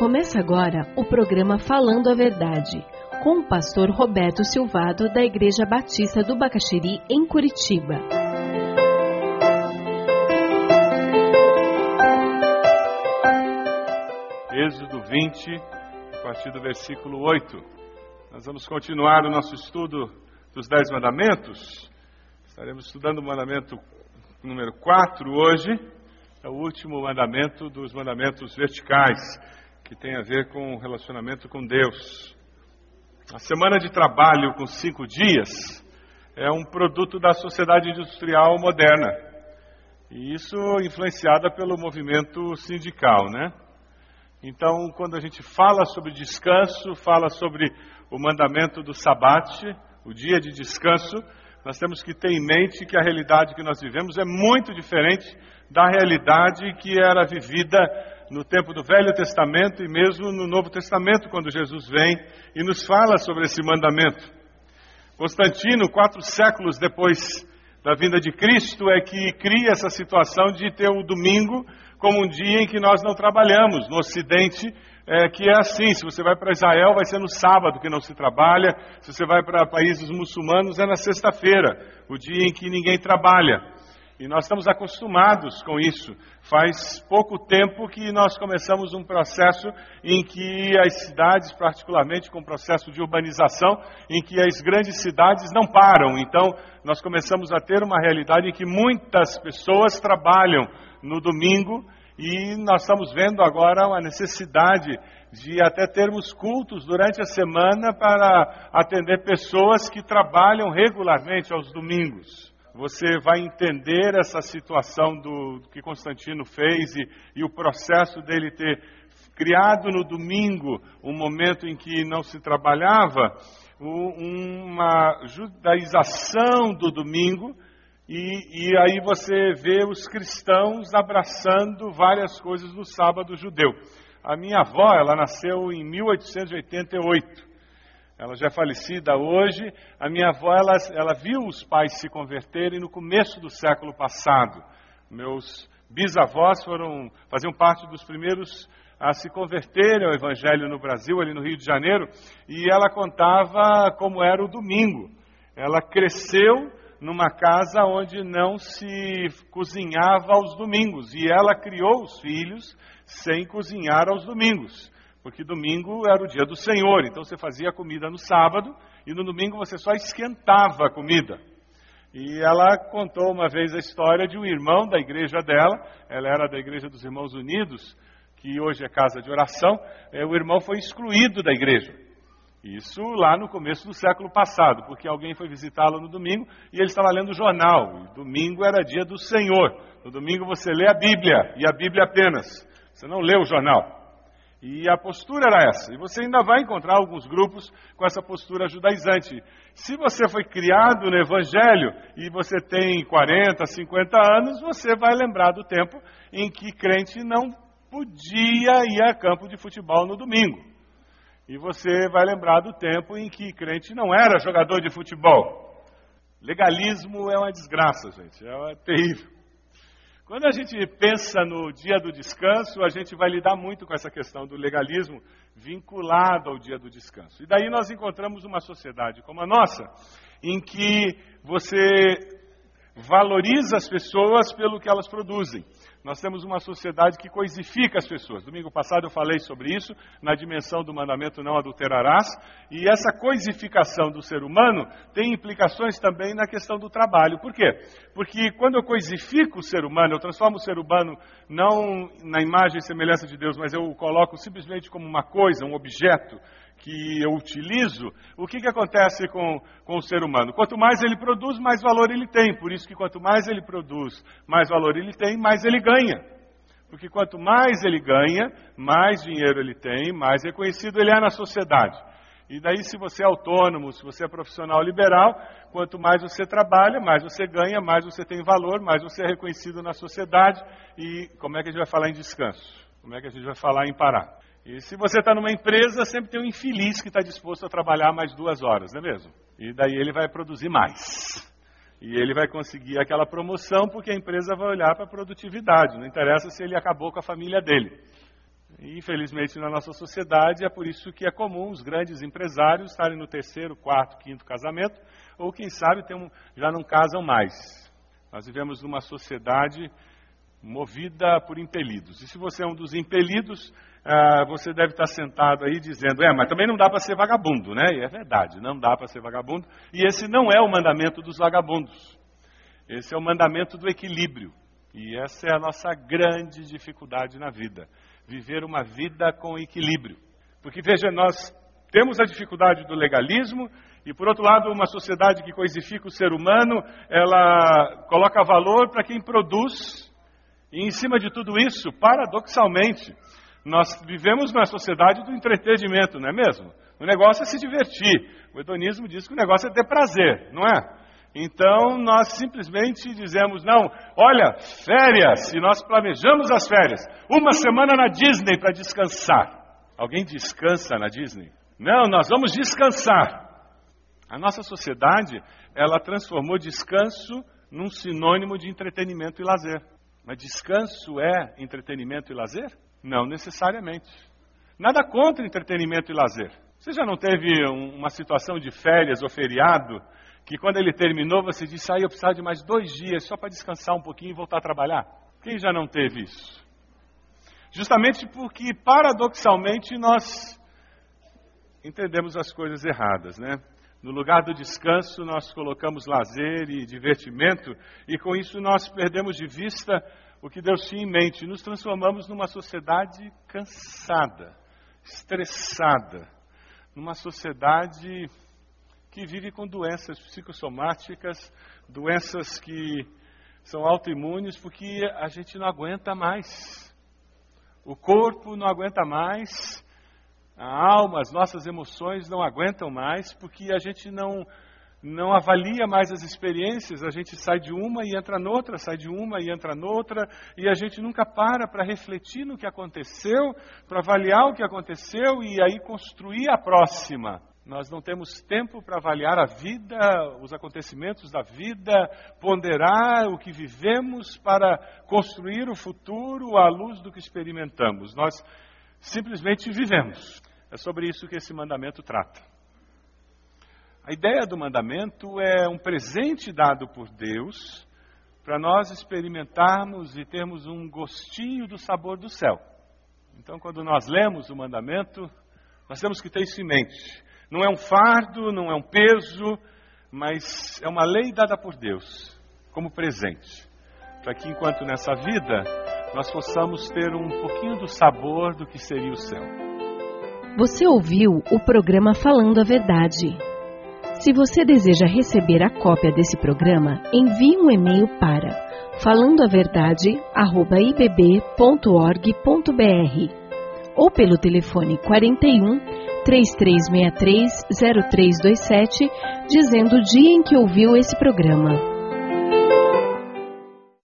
Começa agora o programa Falando a Verdade, com o pastor Roberto Silvado, da Igreja Batista do Bacaxiri, em Curitiba. Êxodo 20, a partir do versículo 8. Nós vamos continuar o nosso estudo dos Dez Mandamentos. Estaremos estudando o mandamento número 4 hoje. É o último mandamento dos mandamentos verticais que tem a ver com o relacionamento com Deus. A semana de trabalho com cinco dias é um produto da sociedade industrial moderna. E isso influenciada pelo movimento sindical, né? Então, quando a gente fala sobre descanso, fala sobre o mandamento do sabate, o dia de descanso, nós temos que ter em mente que a realidade que nós vivemos é muito diferente da realidade que era vivida no tempo do Velho Testamento e mesmo no Novo Testamento, quando Jesus vem e nos fala sobre esse mandamento. Constantino, quatro séculos depois da vinda de Cristo, é que cria essa situação de ter o domingo como um dia em que nós não trabalhamos. No Ocidente, é, que é assim: se você vai para Israel, vai ser no sábado que não se trabalha, se você vai para países muçulmanos, é na sexta-feira, o dia em que ninguém trabalha. E nós estamos acostumados com isso. Faz pouco tempo que nós começamos um processo em que as cidades, particularmente com o processo de urbanização, em que as grandes cidades não param. Então, nós começamos a ter uma realidade em que muitas pessoas trabalham no domingo e nós estamos vendo agora uma necessidade de até termos cultos durante a semana para atender pessoas que trabalham regularmente aos domingos você vai entender essa situação do, que Constantino fez e, e, o processo dele ter criado no domingo um momento em que não se trabalhava, uma judaização do domingo, e, e aí você vê os cristãos abraçando várias coisas do sábado judeu. A minha avó, ela nasceu em 1888 ela já é falecida hoje. A minha avó, ela, ela viu os pais se converterem no começo do século passado. Meus bisavós foram, faziam parte dos primeiros a se converterem ao Evangelho no Brasil, ali no Rio de Janeiro, e ela contava como era o domingo. Ela cresceu numa casa onde não se cozinhava aos domingos, e ela criou os filhos sem cozinhar aos domingos porque domingo era o dia do Senhor, então você fazia comida no sábado e no domingo você só esquentava a comida. E ela contou uma vez a história de um irmão da igreja dela, ela era da Igreja dos Irmãos Unidos, que hoje é casa de oração, é, o irmão foi excluído da igreja. Isso lá no começo do século passado, porque alguém foi visitá-lo no domingo e ele estava lendo o jornal. E domingo era dia do Senhor. No domingo você lê a Bíblia, e a Bíblia apenas. Você não lê o jornal. E a postura era essa. E você ainda vai encontrar alguns grupos com essa postura judaizante. Se você foi criado no Evangelho e você tem 40, 50 anos, você vai lembrar do tempo em que crente não podia ir a campo de futebol no domingo. E você vai lembrar do tempo em que crente não era jogador de futebol. Legalismo é uma desgraça, gente. É terrível. Quando a gente pensa no dia do descanso, a gente vai lidar muito com essa questão do legalismo vinculado ao dia do descanso. E daí nós encontramos uma sociedade como a nossa, em que você valoriza as pessoas pelo que elas produzem. Nós temos uma sociedade que coisifica as pessoas. Domingo passado eu falei sobre isso, na dimensão do mandamento não adulterarás. E essa coisificação do ser humano tem implicações também na questão do trabalho. Por quê? Porque quando eu coisifico o ser humano, eu transformo o ser humano não na imagem e semelhança de Deus, mas eu o coloco simplesmente como uma coisa, um objeto, que eu utilizo, o que, que acontece com, com o ser humano? Quanto mais ele produz, mais valor ele tem. Por isso que quanto mais ele produz, mais valor ele tem, mais ele ganha. Porque quanto mais ele ganha, mais dinheiro ele tem, mais reconhecido ele é na sociedade. E daí, se você é autônomo, se você é profissional liberal, quanto mais você trabalha, mais você ganha, mais você tem valor, mais você é reconhecido na sociedade. E como é que a gente vai falar em descanso? Como é que a gente vai falar em parar? E se você está numa empresa, sempre tem um infeliz que está disposto a trabalhar mais duas horas, não é mesmo? E daí ele vai produzir mais. E ele vai conseguir aquela promoção porque a empresa vai olhar para a produtividade. Não interessa se ele acabou com a família dele. infelizmente, na nossa sociedade, é por isso que é comum os grandes empresários estarem no terceiro, quarto, quinto casamento, ou quem sabe um, já não casam mais. Nós vivemos numa sociedade movida por impelidos. E se você é um dos impelidos, ah, você deve estar sentado aí dizendo: é, mas também não dá para ser vagabundo, né? E é verdade, não dá para ser vagabundo. E esse não é o mandamento dos vagabundos. Esse é o mandamento do equilíbrio. E essa é a nossa grande dificuldade na vida viver uma vida com equilíbrio. Porque, veja, nós temos a dificuldade do legalismo e, por outro lado, uma sociedade que coisifica o ser humano, ela coloca valor para quem produz. E, em cima de tudo isso, paradoxalmente, nós vivemos na sociedade do entretenimento, não é mesmo? O negócio é se divertir. O hedonismo diz que o negócio é ter prazer, não é? Então nós simplesmente dizemos: não, olha, férias, e nós planejamos as férias. Uma semana na Disney para descansar. Alguém descansa na Disney? Não, nós vamos descansar. A nossa sociedade, ela transformou descanso num sinônimo de entretenimento e lazer. Mas descanso é entretenimento e lazer? Não necessariamente. Nada contra entretenimento e lazer. Você já não teve uma situação de férias ou feriado que quando ele terminou você disse, ah, eu precisava de mais dois dias só para descansar um pouquinho e voltar a trabalhar? Quem já não teve isso? Justamente porque, paradoxalmente, nós entendemos as coisas erradas, né? No lugar do descanso, nós colocamos lazer e divertimento, e com isso nós perdemos de vista o que Deus tinha em mente. Nos transformamos numa sociedade cansada, estressada, numa sociedade que vive com doenças psicossomáticas, doenças que são autoimunes, porque a gente não aguenta mais. O corpo não aguenta mais, a alma, as nossas emoções não aguentam mais, porque a gente não não avalia mais as experiências, a gente sai de uma e entra noutra, sai de uma e entra noutra, e a gente nunca para para refletir no que aconteceu, para avaliar o que aconteceu e aí construir a próxima. Nós não temos tempo para avaliar a vida, os acontecimentos da vida, ponderar o que vivemos para construir o futuro à luz do que experimentamos. Nós simplesmente vivemos. É sobre isso que esse mandamento trata. A ideia do mandamento é um presente dado por Deus para nós experimentarmos e termos um gostinho do sabor do céu. Então, quando nós lemos o mandamento, nós temos que ter isso em mente. Não é um fardo, não é um peso, mas é uma lei dada por Deus como presente, para que enquanto nessa vida nós possamos ter um pouquinho do sabor do que seria o céu. Você ouviu o programa Falando a Verdade. Se você deseja receber a cópia desse programa, envie um e-mail para falandoaverdade@ibb.org.br ou pelo telefone 41 3363 0327, dizendo o dia em que ouviu esse programa.